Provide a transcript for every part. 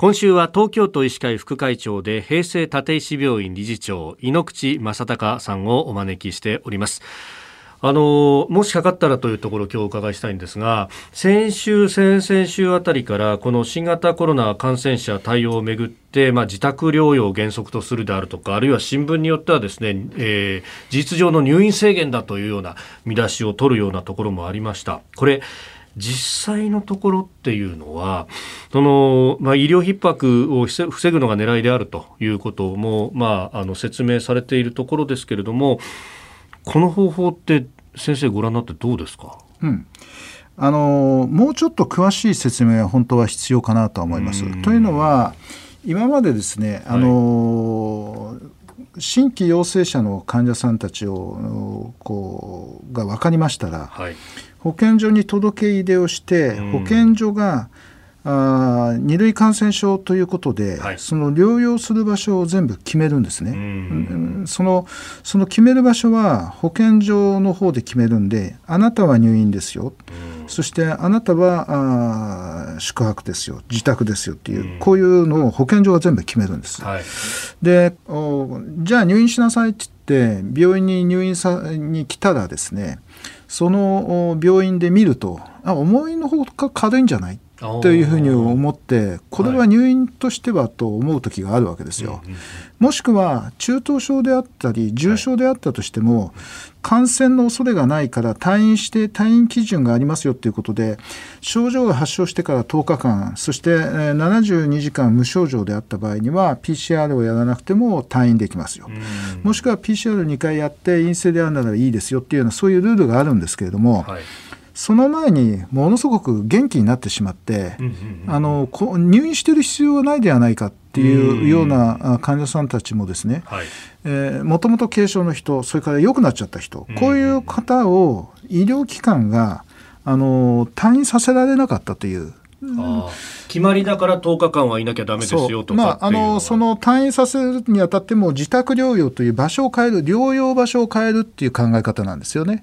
今週は東京都医師会副会長で平成立石病院理事長井ノ口正隆さんをお招きしております。あのもしかかったらというところ今日お伺いしたいんですが先週先々週あたりからこの新型コロナ感染者対応をめぐってまあ、自宅療養を原則とするであるとかあるいは新聞によってはですね、えー、事実上の入院制限だというような見出しを取るようなところもありました。これ実際のところっていうのはその、まあ、医療逼迫を防ぐのが狙いであるということも、まあ、あの説明されているところですけれどもこの方法って先生ご覧になってどうですか、うん、あのもうちょっと詳しい説明は本当は必要かなと思います。というのは今までですね、あの、はい、新規陽性者の患者さんたちをこうが分かりましたら、はい、保健所に届け入れをして保健所があ二類感染症ということで、はい、その療養する場所を全部決めるんですね。そのその決める場所は保健所の方で決めるんであなたは入院ですよ、そしてあなたはあ宿泊ですよ自宅ですよっていうこういうのを保健所が全部決めるんです。はい、でじゃあ入院しなさいって言って病院に入院さに来たらですねその病院で見るとあ思いのほか軽いんじゃないというふうに思ってこれは入院としてはと思う時があるわけですよ。もしくは中等症であったり重症であったとしても、感染の恐れがないから退院して退院基準がありますよということで症状が発症してから10日間そして72時間無症状であった場合には PCR をやらなくても退院できますよ。もしくは PCR2 回やって陰性であるならいいですよっていうようなそういうルールがあるんですけれども。はいその前にものすごく元気になってしまって、あの入院している必要はないではないかっていうような患者さんたちもですねもともと軽症の人それから良くなっちゃった人、こういう方を医療機関があの退院させられなかったという決まりだから10日間はいなきゃだめですよとまあ、あのその退院させるにあたっても自宅療養という場所を変える療養場所を変えるっていう考え方なんですよね。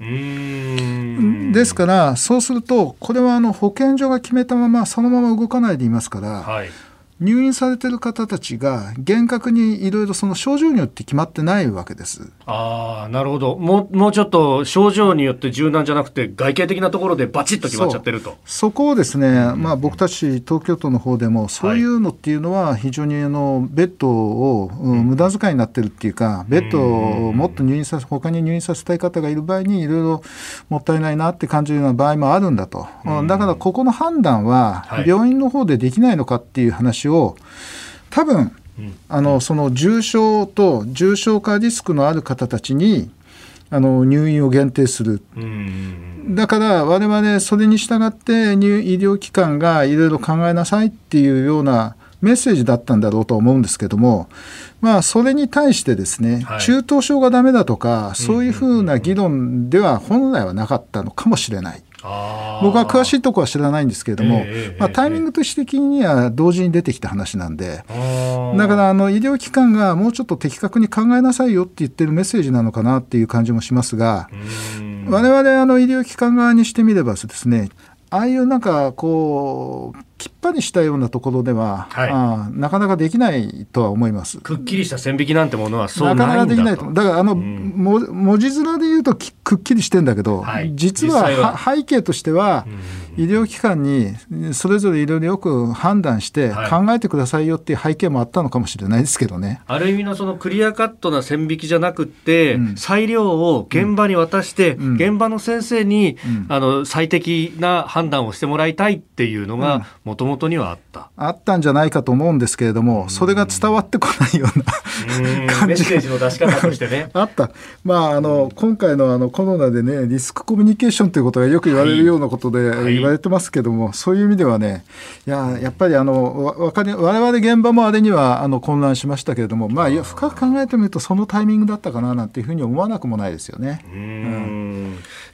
ですからそうするとこれはあの保健所が決めたままそのまま動かないでいますから、はい、入院されてる方たちが厳格にいろいろその症状によって決まってないわけです。ああなるほど。もうもうちょっと症状によって柔軟じゃなくて外形的なところでバチッと決まっちゃってると。そこをですね、うん、まあ、僕たち東京都の方でもそういうのっていうのは非常にあのベッドを、うん、無駄遣いになってるっていうかベッドをもっと入院させ他に入院させたい方がいる場合にいろいろもったいないなって感じるような場合もあるんだと、うん、だからここの判断は病院の方でできないのかっていう話を多分あのその重症と重症化リスクのある方たちにあの入院を限定する、だから我々それに従って医療機関がいろいろ考えなさいっていうようなメッセージだったんだろうと思うんですけども、まあ、それに対してですね、はい、中等症がダメだとかそういうふうな議論では本来はなかったのかもしれない。僕は詳しいところは知らないんですけれども、えー、まあ、タイミングとして的には同時に出てきた話なんで、だからあの医療機関がもうちょっと的確に考えなさいよって言ってるメッセージなのかなっていう感じもしますが、我々あの医療機関側にしてみればですねああいうなんかこうきっぱりしたようなところでは、はい、あなかなかできないとは思います。くっきりした線引きなんてものはそうなかなかできないと。だからあの、うん、文字面で言うとくっきりしてんだけど、はい、実は背景としては、医療機関にそれぞれいろいろよく判断して考えてくださいよっていう背景もあったのかもしれないですけどね。ある意味のそのクリアカットな線引きじゃなくて、うん、裁量を現場に渡して、うん、現場の先生に、うん、あの最適な判断をしてもらいたいっていうのがもともとにはあった。あったんじゃないかと思うんですけれども、それが伝わってこないような 感じメッセージの出し方としてね。あった。まああの今回のあのコロナでねリスクコミュニケーションということがよく言われるようなことで、はい、言われてますけども、そういう意味ではねいややっぱりあのわかり我々現場もあれにはあの混乱しましたけれどもまあ深く考えてみるとそのタイミングだったかななんていうふうに思わなくもないですよね。うん、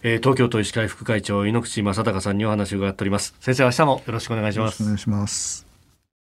えー、東京都医師会副会長猪口正孝さんにお話を伺っております。先生明日もよろしくお願いします。お願いします。